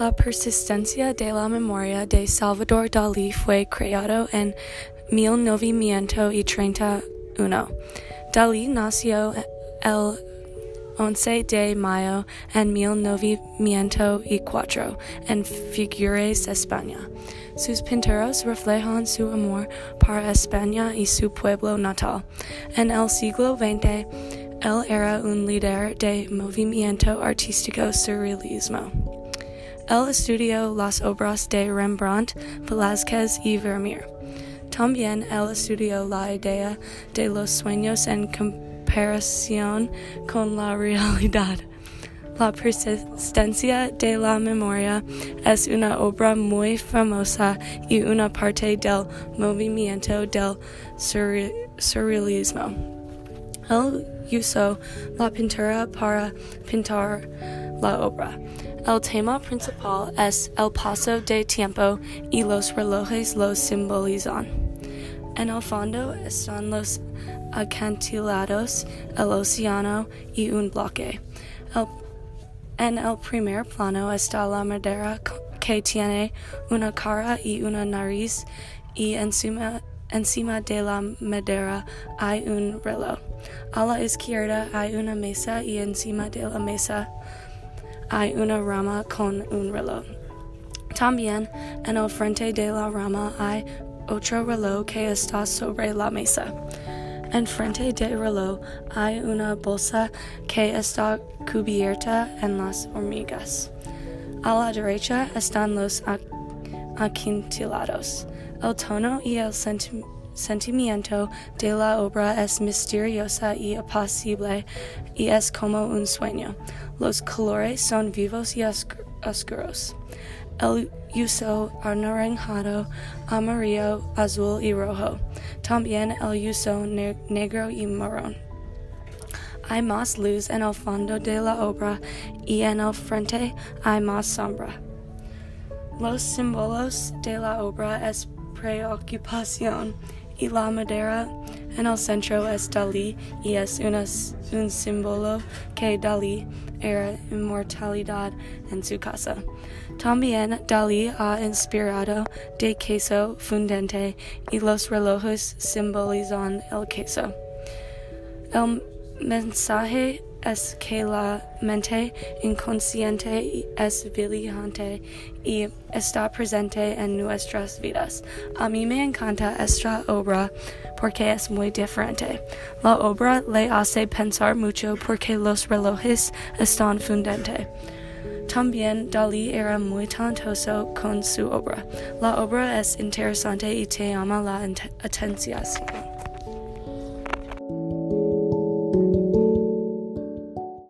La persistencia de la memoria de Salvador Dalí fue creado en 1931. Dalí nació el 11 de mayo en 1904 en Figueres, España. Sus pinturas reflejan su amor para España y su pueblo natal. En el siglo XX, él era un líder de movimiento artístico surrealismo. Él estudió las obras de Rembrandt, Velázquez y Vermeer. También él estudió la idea de los sueños en comparación con la realidad. La persistencia de la memoria es una obra muy famosa y una parte del movimiento del surrealismo. Él usó la pintura para pintar la obra. El tema principal es el paso de tiempo y los relojes lo simbolizan. En el fondo están los acantilados, el océano y un bloque. El, en el primer plano está la madera que tiene una cara y una nariz y encima, encima de la madera hay un reloj. A la izquierda hay una mesa y encima de la mesa hay una rama con un reloj. También en el frente de la rama hay otro reloj que está sobre la mesa. En frente del reloj hay una bolsa que está cubierta en las hormigas. A la derecha están los acantilados. El tono y el sentimiento de la obra es misteriosa y apacible y es como un sueño. Los colores son vivos y oscuros. El uso anaranjado, amarillo, azul y rojo. También el uso ne negro y marrón. Hay más luz en el fondo de la obra y en el frente hay más sombra. Los símbolos de la obra es preocupación y la madera en el centro es Dalí y es una, un símbolo que Dalí era inmortalidad en su casa. También Dalí ha inspirado de queso fundente y los relojes simbolizan el queso. El mensaje es que la mente inconsciente es vigilante y está presente en nuestras vidas. A mí me encanta esta obra porque es muy diferente. La obra le hace pensar mucho porque los relojes están fundentes. También Dalí era muy talentoso con su obra. La obra es interesante y te llama la atención.